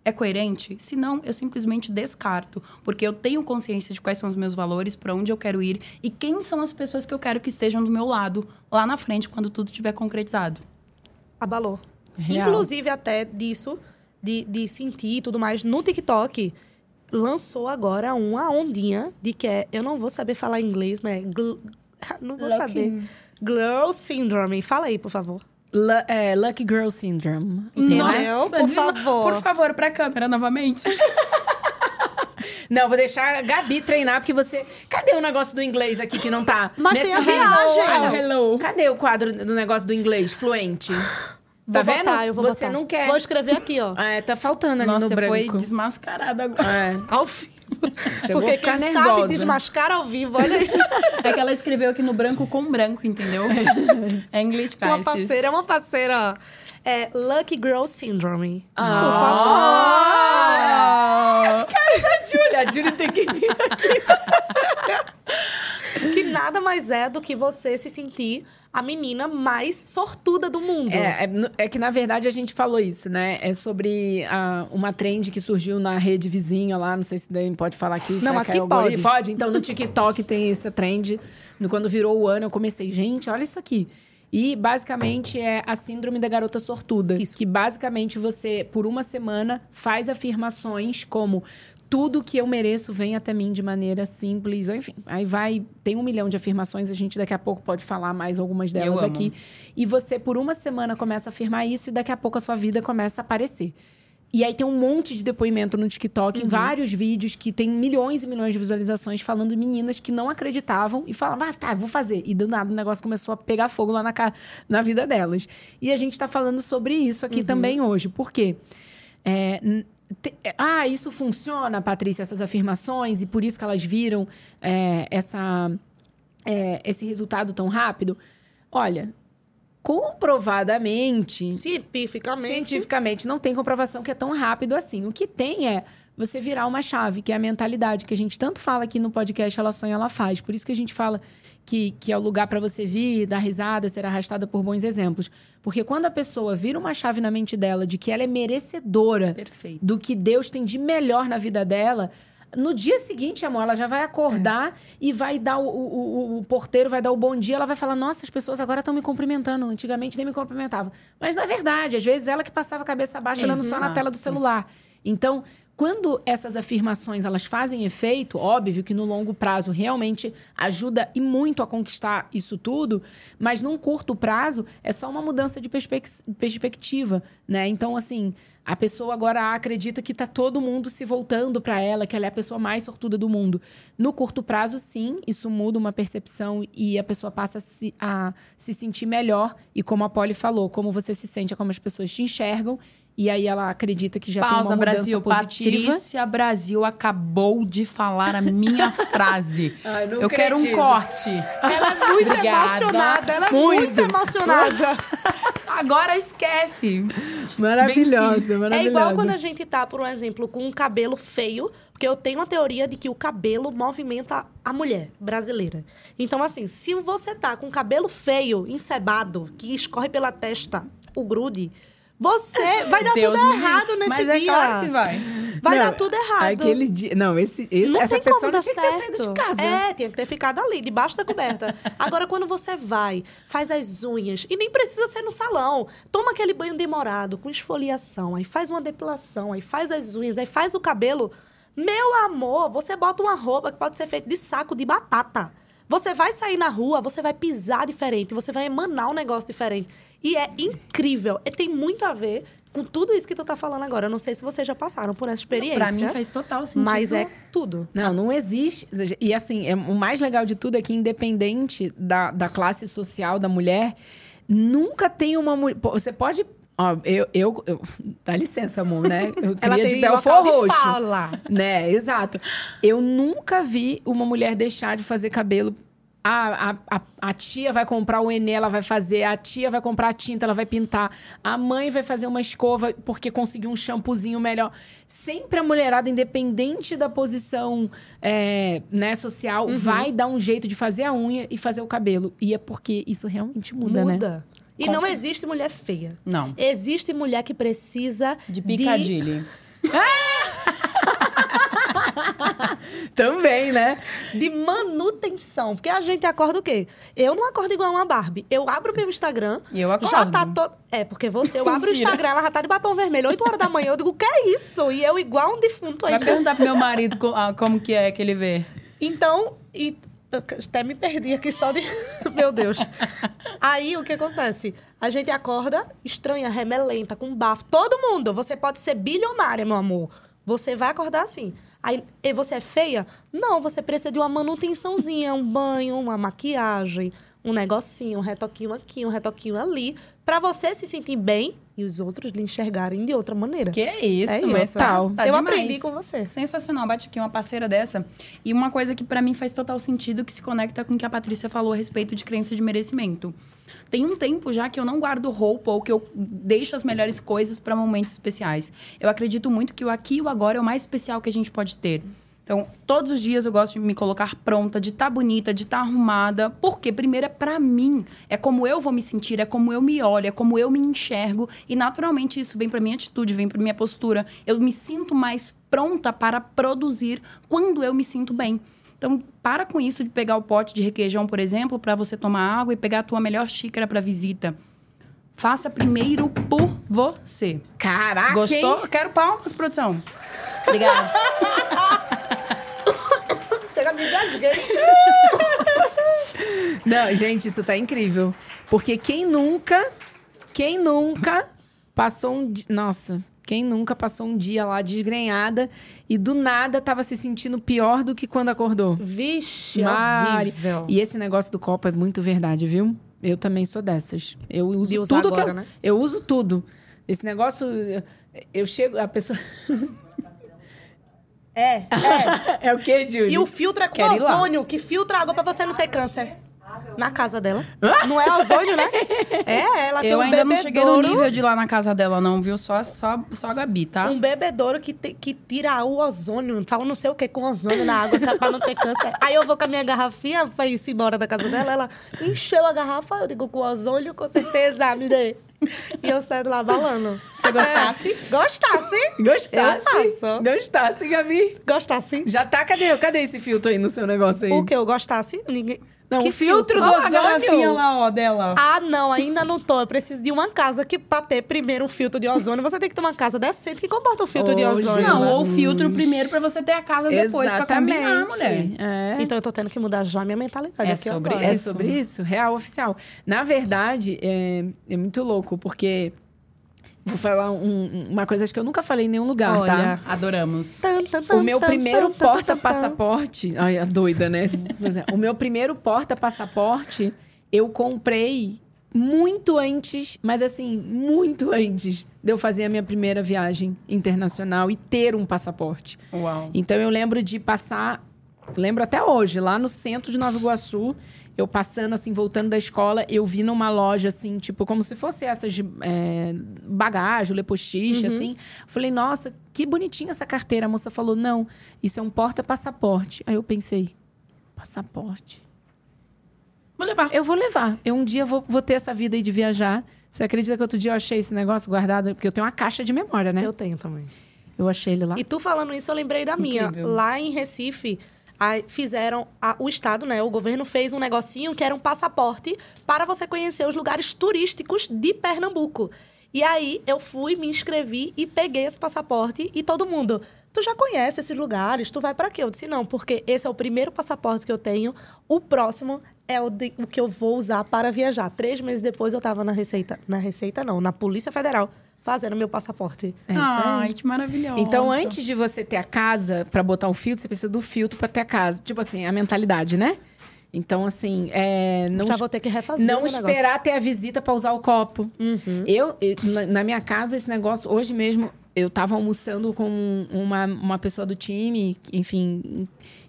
é coerente? Se não, eu simplesmente descarto, porque eu tenho consciência de quais são os meus valores, para onde eu quero ir e quem são as pessoas que eu quero que estejam do meu lado lá na frente quando tudo tiver concretizado. Abalou. Real. Inclusive até disso de, de sentir e tudo mais no TikTok lançou agora uma ondinha de que é, eu não vou saber falar inglês, mas é gl, *laughs* não vou Lucky. saber. Girl Syndrome. Fala aí, por favor. L é, Lucky Girl Syndrome. Não, por favor. Por favor, pra câmera novamente. *laughs* Não, vou deixar a Gabi treinar, porque você. Cadê o negócio do inglês aqui que não tá? Mas tem a viagem. Hello, hello. Cadê o quadro do negócio do inglês fluente? Tá vou vendo? Botar, eu vou você botar. não quer. Vou escrever aqui, ó. É, tá faltando ali Nossa, no branco. Nossa, foi desmascarada agora. É. *laughs* Ao fim. Porque quem nervosa. sabe desmascar ao vivo, olha aí. *laughs* É que ela escreveu aqui no branco com branco, entendeu? É inglês, cara. Uma parceira, é uma parceira. É Lucky Girl Syndrome. Ah. Por favor. Cara da Júlia. A Júlia tem que vir aqui. *laughs* *laughs* que nada mais é do que você se sentir a menina mais sortuda do mundo. É, é, é, que, na verdade, a gente falou isso, né? É sobre a, uma trend que surgiu na rede vizinha lá. Não sei se daí pode falar aqui. Não, aqui pode. Pode? Então, no TikTok tem essa trend. Quando virou o ano, eu comecei, gente, olha isso aqui. E basicamente é a síndrome da garota sortuda. Isso. Que basicamente você, por uma semana, faz afirmações como tudo que eu mereço vem até mim de maneira simples, ou enfim. Aí vai, tem um milhão de afirmações, a gente daqui a pouco pode falar mais algumas delas aqui. E você, por uma semana, começa a afirmar isso e daqui a pouco a sua vida começa a aparecer. E aí tem um monte de depoimento no TikTok, Uhum. em vários vídeos que tem milhões e milhões de visualizações falando de meninas que não acreditavam e falavam, ah, tá, vou fazer. E do nada o negócio começou a pegar fogo lá na, na vida delas. E a gente tá falando sobre isso aqui Uhum. também hoje. Por quê? É, ah, isso funciona, Patrícia, essas afirmações, e por isso que elas viram é, essa, é, esse resultado tão rápido. Olha, comprovadamente, Cientificamente. cientificamente, não tem comprovação que é tão rápido assim. O que tem é você virar uma chave, que é a mentalidade que a gente tanto fala aqui no podcast Ela Sonha, Ela Faz. Por isso que a gente fala que, que é o lugar para você vir, dar risada, ser arrastada por bons exemplos. Porque quando a pessoa vira uma chave na mente dela de que ela é merecedora Perfeito. do que Deus tem de melhor na vida dela. No dia seguinte, amor, ela já vai acordar e vai dar o, o- o- o porteiro vai dar o bom dia. Ela vai falar: Nossa, as pessoas agora estão me cumprimentando. Antigamente nem me cumprimentavam. Mas não é verdade. Às vezes ela que passava a cabeça abaixo olhando só na tela do celular. Então, quando essas afirmações elas fazem efeito, óbvio que no longo prazo realmente ajuda e muito a conquistar isso tudo, mas num curto prazo é só uma mudança de perspec- perspectiva, né? Então, assim, a pessoa agora acredita que tá todo mundo se voltando para ela, que ela é a pessoa mais sortuda do mundo. No curto prazo, sim, isso muda uma percepção e a pessoa passa a se, a se sentir melhor. E como a Polly falou, como você se sente é como as pessoas te enxergam. E aí ela acredita que já tem Pausa, uma mudança Brasil. positiva. Patrícia Brasil acabou de falar a minha *laughs* frase. Ai, não Eu quero um acredito. corte. Ela é muito Obrigada. emocionada. Ela é muito, Muito. emocionada. *laughs* Agora esquece. Maravilhosa, maravilhosa. É igual quando a gente tá, por um exemplo, com um cabelo feio, porque eu tenho uma teoria de que o cabelo movimenta a mulher brasileira. Então, assim, se você tá com cabelo feio, encebado, que escorre pela testa, o grude, você vai dar Deus tudo errado nesse Mas dia. é claro que vai. Vai Não, dar tudo errado. Aquele dia. Não, esse, esse- Não essa pessoa não tinha que ter certo. saído de casa. É, tinha que ter ficado ali, debaixo da coberta. Agora, quando você vai, faz as unhas, e nem precisa ser no salão, toma aquele banho demorado, com esfoliação, aí faz uma depilação, aí faz as unhas, aí faz o cabelo. Meu amor, você bota uma roupa que pode ser feita de saco de batata. Você vai sair na rua, você vai pisar diferente, você vai emanar um negócio diferente. E é incrível. E tem muito a ver com tudo isso que tu tá falando agora. Eu não sei se vocês já passaram por essa experiência. Pra mim faz total sentido. Mas é tudo. Não, não existe. E assim, é, o mais legal de tudo é que, independente da, da classe social da mulher, nunca tem uma mulher. Você pode. Ó, eu, eu, eu- *laughs* Dá licença, amor, né? *laughs* Eu Ela queria de tem Belfort local de Roxo. fala. Né, exato. Eu nunca vi uma mulher deixar de fazer cabelo. A, a, a, a tia vai comprar o Enê, ela vai fazer. A tia vai comprar a tinta, ela vai pintar. A mãe vai fazer uma escova porque conseguiu um shampoozinho melhor. Sempre a mulherada, independente da posição é, né, social, vai dar um jeito de fazer a unha e fazer o cabelo. E é porque isso realmente muda, né? Muda. E não existe mulher feia. Não. Existe mulher que precisa De Piccadilly. *laughs* *laughs* Também, né? de manutenção. Porque a gente acorda o quê? Eu não acordo igual uma Barbie. Eu abro meu Instagram. E eu Já acordo. tá to... É, porque você, eu *laughs* abro o. Instagram, ela já tá de batom vermelho, 8 horas da manhã. Eu digo, o que é isso? E eu igual um defunto Vai ainda. perguntar pro meu marido co- ah, como que é que ele vê. Então, e até me perdi aqui só de. *laughs* Meu Deus. Aí o que acontece? A gente acorda estranha, remelenta, com bafo. Todo mundo. Você pode ser bilionária, meu amor. Você vai acordar assim. Aí, e você é feia? Não, você precisa de uma manutençãozinha, um banho, uma maquiagem, um negocinho, um retoquinho aqui, um retoquinho ali, pra você se sentir bem e os outros lhe enxergarem de outra maneira. Que é isso, É isso. metal. Tá eu demais. aprendi com você. Sensacional, bate aqui uma parceira dessa. E uma coisa que pra mim faz total sentido, que se conecta com o que a Patrícia falou a respeito de crença de merecimento. Tem um tempo já que eu não guardo roupa ou que eu deixo as melhores coisas pra momentos especiais. Eu acredito muito que o aqui e o agora é o mais especial que a gente pode ter. Então, todos os dias eu gosto de me colocar pronta, de estar bonita, de estar arrumada. Porque, primeiro, é pra mim. É como eu vou me sentir, é como eu me olho, é como eu me enxergo. E, naturalmente, isso vem pra minha atitude, vem pra minha postura. Eu me sinto mais pronta para produzir quando eu me sinto bem. Então, para com isso de pegar o pote de requeijão, por exemplo, para você tomar água e pegar a tua melhor xícara para visita. Faça primeiro por você. Caraca! Gostou? hein? Quero palmas, produção. Obrigada. *laughs* Chega, me engasguei. *laughs* Não, gente, isso tá incrível. Porque quem nunca, quem nunca passou um dia. Nossa, quem nunca passou um dia lá desgrenhada e do nada tava se sentindo pior do que quando acordou? Vixe, Mari. horrível. E esse negócio do copo é muito verdade, viu? Eu também sou dessas. Eu uso De tudo agora, que eu, né? eu uso tudo. Esse negócio eu, chego a pessoa *laughs* É, é. *laughs* é o quê, Júlio? E o filtro é com lá. ozônio, que filtra água pra você não ter câncer. Na casa dela. Não é ozônio, né? *laughs* É, ela tem Eu um ainda não cheguei no bebedouro. nível de ir lá na casa dela, não, viu? Só, só, só a Gabi, tá? Um bebedouro que, te- que tira o ozônio, fala não sei o que com ozônio na água é pra não ter câncer. Aí eu vou com a minha garrafinha pra ir embora da casa dela, ela encheu a garrafa, eu digo com ozônio, com certeza, me dê. E eu saio de lá balando. Você gostasse? É. Gostasse? Gostasse? Gostasse, Gabi? Gostasse? Já tá, cadê? Cadê esse filtro aí no seu negócio aí? O que eu gostasse? Ninguém... Não, Que o filtro, do Olha a garrafinha ozônio. lá, ó, dela. Ah, não, ainda não tô. Eu preciso de uma casa que, pra ter primeiro um filtro de ozônio, você tem que ter uma casa decente que comporta o filtro de Ô, ozônio. Não, ou o filtro primeiro pra você ter a casa depois pra combinar, mulher. É. Então eu tô tendo que mudar já minha mentalidade É aqui sobre agora. É isso. sobre isso, real oficial. Na verdade, é, é muito louco, porque. Vou falar um- uma coisa que eu nunca falei em nenhum lugar, Olha. tá? Adoramos. Tan, tan, tan, O meu primeiro porta-passaporte. Ai, a doida, né? É. O meu primeiro porta-passaporte eu comprei muito antes, mas assim, muito antes de eu fazer a minha primeira viagem internacional e ter um passaporte. Uau. Então eu lembro de passar, lembro até hoje, lá no centro de Nova Iguaçu, eu passando assim, voltando da escola, eu vi numa loja assim, tipo, como se fosse essas de é, bagagem, lepostiche, assim. Falei, nossa, que bonitinha essa carteira. A moça falou, não, isso é um porta-passaporte. Aí eu pensei, passaporte. Vou levar. Eu vou levar. Eu um dia vou, vou ter essa vida aí de viajar. Você acredita que outro dia eu achei esse negócio guardado? Porque eu tenho uma caixa de memória, né? Eu tenho também. Eu achei ele lá. E tu falando isso, eu lembrei da minha. Incrível. Lá em Recife, aí fizeram. a- o Estado, né? O governo fez um negocinho que era um passaporte para você conhecer os lugares turísticos de Pernambuco. E aí eu fui, me inscrevi e peguei esse passaporte e todo mundo. Tu já conhece esses lugares? Tu vai para quê? Eu disse, não, porque esse é o primeiro passaporte que eu tenho. O próximo é o, de- o que eu vou usar para viajar. Três meses depois eu tava na Receita. Na Receita, não, na Polícia Federal, fazendo meu passaporte. É isso aí. Ai, que maravilhoso. Então, antes de você ter a casa pra botar o filtro, você precisa do filtro pra ter a casa. Tipo assim, a mentalidade, né? Então, assim, é, não, já vou ter que refazer não negócio. esperar ter a visita pra usar o copo. Eu, eu- na- na minha casa, esse negócio, hoje mesmo, eu tava almoçando com uma, uma pessoa do time, enfim,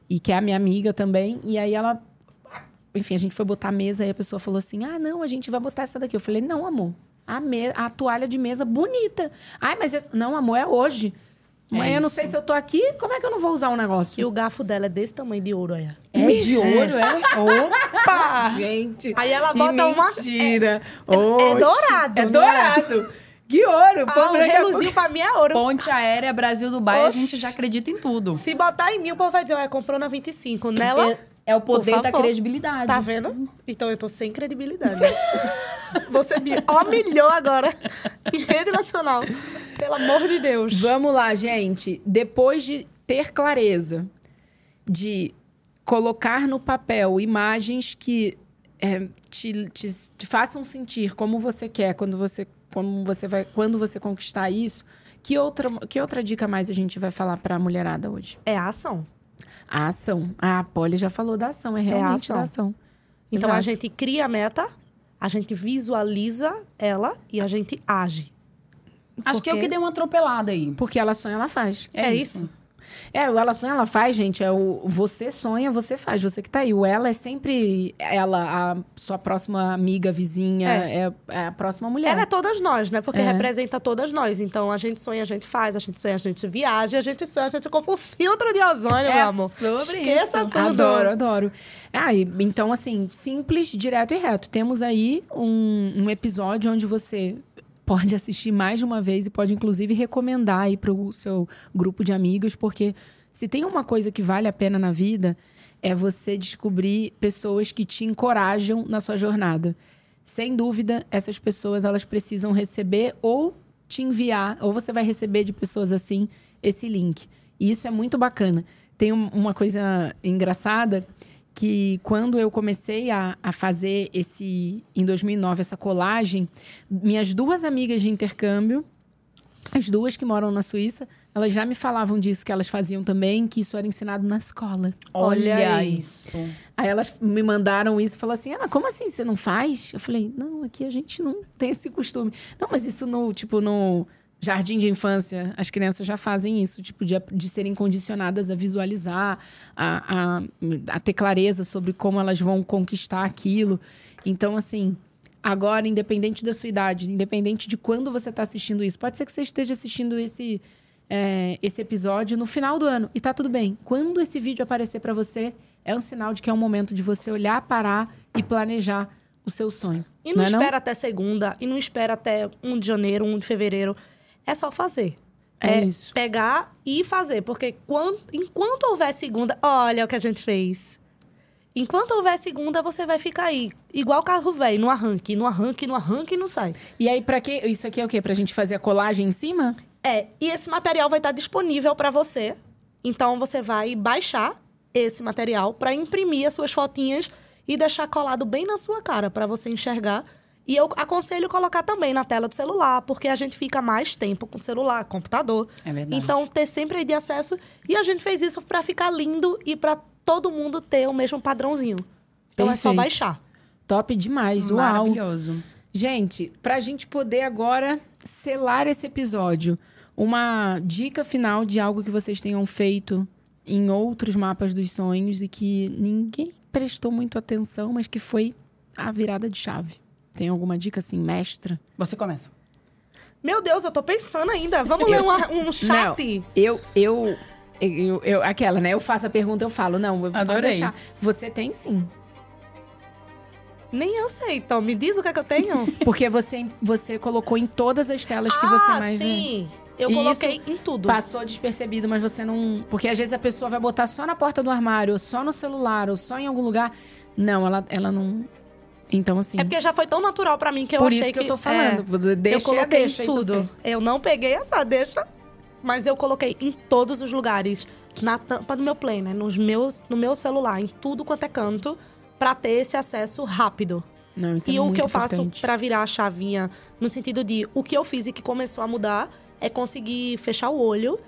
e que é a minha amiga também, e aí ela. Enfim, a gente foi botar a mesa e a pessoa falou assim: ah, não, a gente vai botar essa daqui. Eu falei: não, amor. A, me- a toalha de mesa bonita. Ai, mas esse... não, amor, é hoje. É Amanhã eu não sei se eu tô aqui, como é que eu não vou usar um negócio? E o garfo dela é desse tamanho de ouro, olha. É de ouro, é? Opa! *laughs* Gente. Aí ela bota uma- Mentira. é Oxe, dourado, É né? dourado. Que ouro. Ah, o a reluzio pra mim é ouro. Ponte aérea Brasil-Dubai, a Oxi. gente já acredita em tudo. Se botar em mim, o povo vai dizer, ué, comprou na 25. Nela, É, é o poder da credibilidade. tá vendo? Então eu tô sem credibilidade. *laughs* Você me humilhou agora *laughs* em rede nacional. Pelo amor de Deus. Vamos lá, gente. Depois de ter clareza de colocar no papel imagens que é, te, te- te façam sentir como você quer quando você, como você vai, quando você conquistar isso, que outra, que outra dica mais a gente vai falar para a mulherada hoje? É a ação. A ação. A Polly já falou da ação, é realmente ação. da ação. Então a Exato. gente cria a meta, a gente visualiza ela e a gente age. Acho que é o Porque- que deu uma atropelada aí. Porque ela sonha, ela faz. É isso. É, o ela sonha, ela faz, gente. É o você sonha, você faz. Você que tá aí. O ela é sempre ela, a sua próxima amiga, vizinha, é, é a próxima mulher. Ela é todas nós, né? Porque É. representa todas nós. Então a gente sonha, a gente faz, a gente sonha, a gente viaja, a gente sonha, a gente compra um filtro de ozônio, É meu amor. sobre Esqueça isso. tudo. Adoro, adoro. Ah, e- então, assim, simples, direto e reto. Temos aí um, um episódio onde você pode assistir mais de uma vez e pode, inclusive, recomendar aí para o seu grupo de amigos, porque se tem uma coisa que vale a pena na vida, é você descobrir pessoas que te encorajam na sua jornada. Sem dúvida, essas pessoas elas precisam receber ou te enviar, ou você vai receber de pessoas assim esse link. E isso é muito bacana. Tem um- uma coisa engraçada que quando eu comecei a, a fazer esse, em 2009, essa colagem, minhas duas amigas de intercâmbio, as duas que moram na Suíça, elas já me falavam disso, que elas faziam também, que isso era ensinado na escola. Olha Olha isso. Aí elas me mandaram isso e falaram assim: Ah, como assim? Você não faz? Eu falei, não, aqui a gente não tem esse costume. Não, mas isso no, tipo, no jardim de infância, as crianças já fazem isso, tipo, de, de serem condicionadas a visualizar, a, a, a ter clareza sobre como elas vão conquistar aquilo. Então, assim, agora, independente da sua idade, independente de quando você está assistindo isso, pode ser que você esteja assistindo esse, é, esse episódio no final do ano e tá tudo bem. Quando esse vídeo aparecer para você, é um sinal de que é um momento de você olhar, parar e planejar o seu sonho. E não, é espera até segunda, e não espera até 1 de janeiro, 1 de fevereiro. É só fazer. É isso. Pegar e fazer. Porque quando, enquanto houver segunda, olha o que a gente fez. Enquanto houver segunda, você vai ficar aí. Igual carro velho, no arranque, no arranque, no arranque e não sai. E aí, pra quê? Isso aqui é o quê? Pra gente fazer a colagem em cima? É, e esse material vai estar disponível para você. Então você vai baixar esse material para imprimir as suas fotinhas e deixar colado bem na sua cara para você enxergar. E eu aconselho colocar também na tela do celular, porque a gente fica mais tempo com o celular, computador. É verdade. Então ter sempre aí de acesso. E a gente fez isso para ficar lindo e para todo mundo ter o mesmo padrãozinho. Então é só Perfeito. baixar. Top demais, uau! Maravilhoso. Gente, pra gente poder agora selar esse episódio, uma dica final de algo que vocês tenham feito em outros mapas dos sonhos e que ninguém prestou muito atenção, mas que foi a virada de chave. Tem alguma dica assim, mestra? Você começa. Meu Deus, eu tô pensando ainda. Vamos *laughs* ler uma- um chat? Não, eu, eu, eu, eu- aquela, né? Eu faço a pergunta, eu falo. Não, pode Adorei. deixar. Você tem sim. Nem eu sei, então. Me diz o que é que eu tenho. *laughs* Porque você, você colocou em todas as telas que você ah, mais... sim. Eu coloquei em tudo. Passou despercebido, mas você não. Porque às vezes a pessoa vai botar só na porta do armário, ou só no celular, ou só em algum lugar. Não, ela, ela não. Então, assim. É porque já foi tão natural pra mim que eu por achei isso que, eu tô é, falando. deixa eu coloquei é deixa tudo. Eu não peguei essa deixa, mas eu coloquei em todos os lugares. Na tampa do meu play, né? Nos meus, no meu celular, em tudo quanto é canto, pra ter esse acesso rápido. Não, isso e é o que eu faço importante. pra virar a chavinha, no sentido de o que eu fiz e que começou a mudar, é conseguir fechar o olho.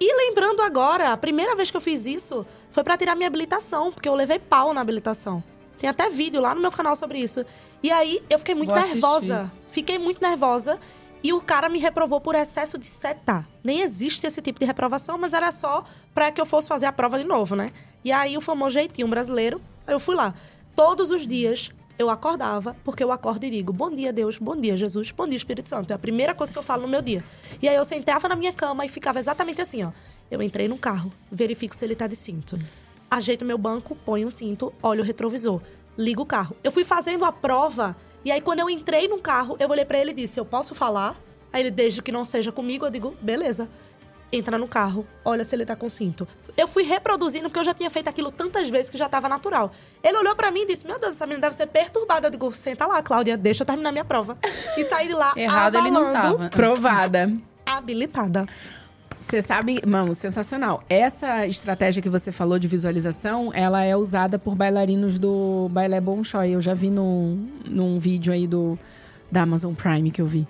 E lembrando agora, a primeira vez que eu fiz isso foi pra tirar minha habilitação, porque eu levei pau na habilitação. Tem até vídeo lá no meu canal sobre isso. E aí eu fiquei muito Vou assistir. nervosa. Fiquei muito nervosa. E o cara me reprovou por excesso de seta. Nem existe esse tipo de reprovação, mas era só pra que eu fosse fazer a prova de novo, né? E aí o famoso jeitinho brasileiro, eu fui lá. Todos os dias eu acordava, porque eu acordo e digo: Bom dia, Deus, bom dia, Jesus, bom dia, Espírito Santo. É a primeira coisa que eu falo no meu dia. E aí eu sentava na minha cama e ficava exatamente assim, ó. Eu entrei no carro, verifico se ele tá de cinto. Ajeito meu banco, ponho o cinto, olho o retrovisor, ligo o carro. Eu fui fazendo a prova, e aí quando eu entrei no carro, eu olhei pra ele e disse: Eu posso falar? Aí ele, desde que não seja comigo, eu digo: Beleza. Entra no carro, olha se ele tá com cinto. Eu fui reproduzindo porque eu já tinha feito aquilo tantas vezes que já tava natural. Ele olhou pra mim e disse: Meu Deus, essa menina deve ser perturbada. Eu digo: Senta lá, Cláudia, deixa eu terminar minha prova. E saí de lá *laughs* Errado ele não abalando, tava. Provada. habilitada. Você sabe, mano, sensacional. Essa estratégia que você falou de visualização, ela é usada por bailarinos do Balé Bolshoi. Eu já vi num, num vídeo aí do, da Amazon Prime que eu vi.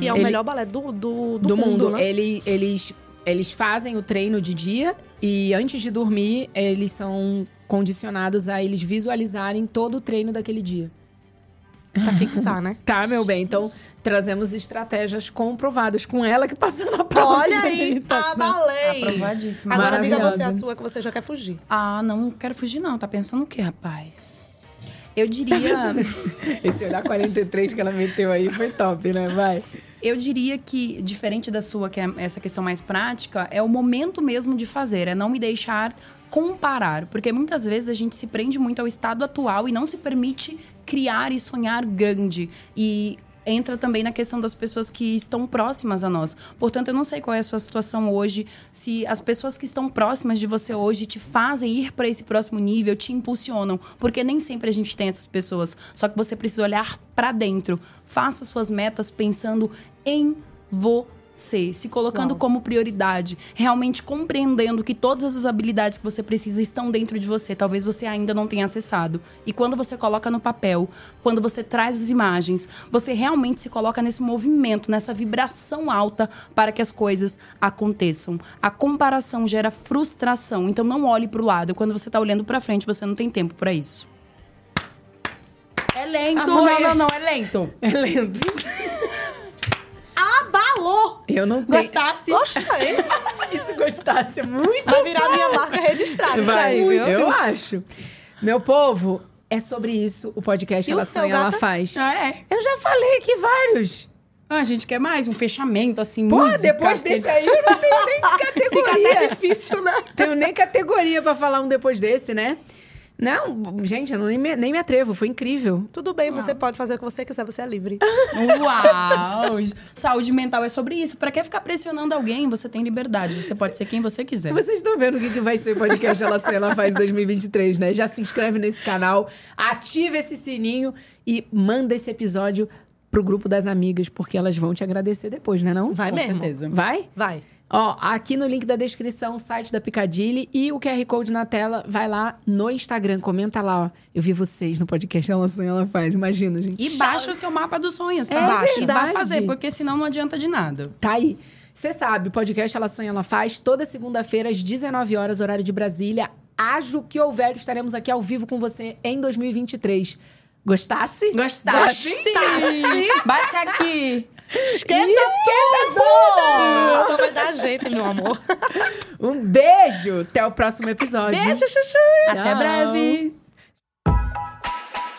E é o Ele- melhor balé do, do, do, do mundo. né? Ele- eles, eles fazem o treino de dia e antes de dormir, eles são condicionados a eles visualizarem todo o treino daquele dia. Pra fixar, né? *laughs* Tá, meu bem? Então, trazemos estratégias comprovadas com ela que passou na prova. Olha aí, meditação. abalei. Aprovadíssimo. Agora diga você a sua que você já quer fugir. Ah, não quero fugir, não. Tá pensando o quê, rapaz? Eu diria. *laughs* Esse olhar 43 que ela meteu aí foi top, né? Vai. Eu diria que, diferente da sua, que é essa questão mais prática, é o momento mesmo de fazer, é não me deixar comparar. Porque muitas vezes a gente se prende muito ao estado atual e não se permite criar e sonhar grande. E entra também na questão das pessoas que estão próximas a nós. Portanto, eu não sei qual é a sua situação hoje, se as pessoas que estão próximas de você hoje te fazem ir para esse próximo nível, te impulsionam, porque nem sempre a gente tem essas pessoas. Só que você precisa olhar para dentro. Faça suas metas pensando em ser, se colocando Uau. como prioridade, realmente compreendendo que todas as habilidades que você precisa estão dentro de você, talvez você ainda não tenha acessado. E quando você coloca no papel, quando você traz as imagens, você realmente se coloca nesse movimento, nessa vibração alta para que as coisas aconteçam. A comparação gera frustração, então não olhe para o lado. Quando você está olhando para frente, você não tem tempo para isso. É lento, Amor, não, não, não, é lento. É lento. Abalou! Eu não tenho. Gostasse? Gostei. *laughs* Se gostasse muito. Vai virar minha marca registrada isso Vai, aí, viu? eu acho. Meu povo, é sobre isso o podcast E o Ela seu, Sonha, Ela? Faz. Ah, é. Eu já falei aqui vários. Ah, a gente quer mais um fechamento, assim, Pô, música, depois desse aí eu não tenho nem *laughs* Fica categoria. até difícil, né? Tenho nem categoria pra falar um depois desse, né? Não, gente, eu não- nem me, nem me atrevo. Foi incrível. Tudo bem, você pode fazer o que você quiser, você é livre. Uau! Saúde mental é sobre isso. Pra que ficar pressionando alguém? Você tem liberdade. Você pode ser quem você quiser. Vocês estão vendo o que, que vai ser o podcast Ela Sonha, Ela Faz 2023, né? Já se inscreve nesse canal, ativa esse sininho e manda esse episódio pro grupo das amigas, porque elas vão te agradecer depois, né não? Vai Com mesmo. certeza. Vai? Vai. Ó, aqui no link da descrição, o site da Picadilly e o QR Code na tela. Vai lá no Instagram, comenta lá, ó. Eu vi vocês no podcast Ela Sonha, Ela Faz. Imagina, gente. E baixa o seu mapa dos sonhos, tá? É Baixa. E verdade. vai fazer, porque senão não adianta de nada. Tá aí. Você sabe, o podcast Ela Sonha, Ela Faz, toda segunda-feira, às 19 horas, horário de Brasília. Ajo que houver, estaremos aqui ao vivo com você em 2023. Gostasse? Gostasse? Gostasse? Bate aqui. Esqueça, esqueça Só vai dar jeito, meu amor. Um beijo! Até o próximo episódio. Beijo, chuchu. Até Tchau. breve.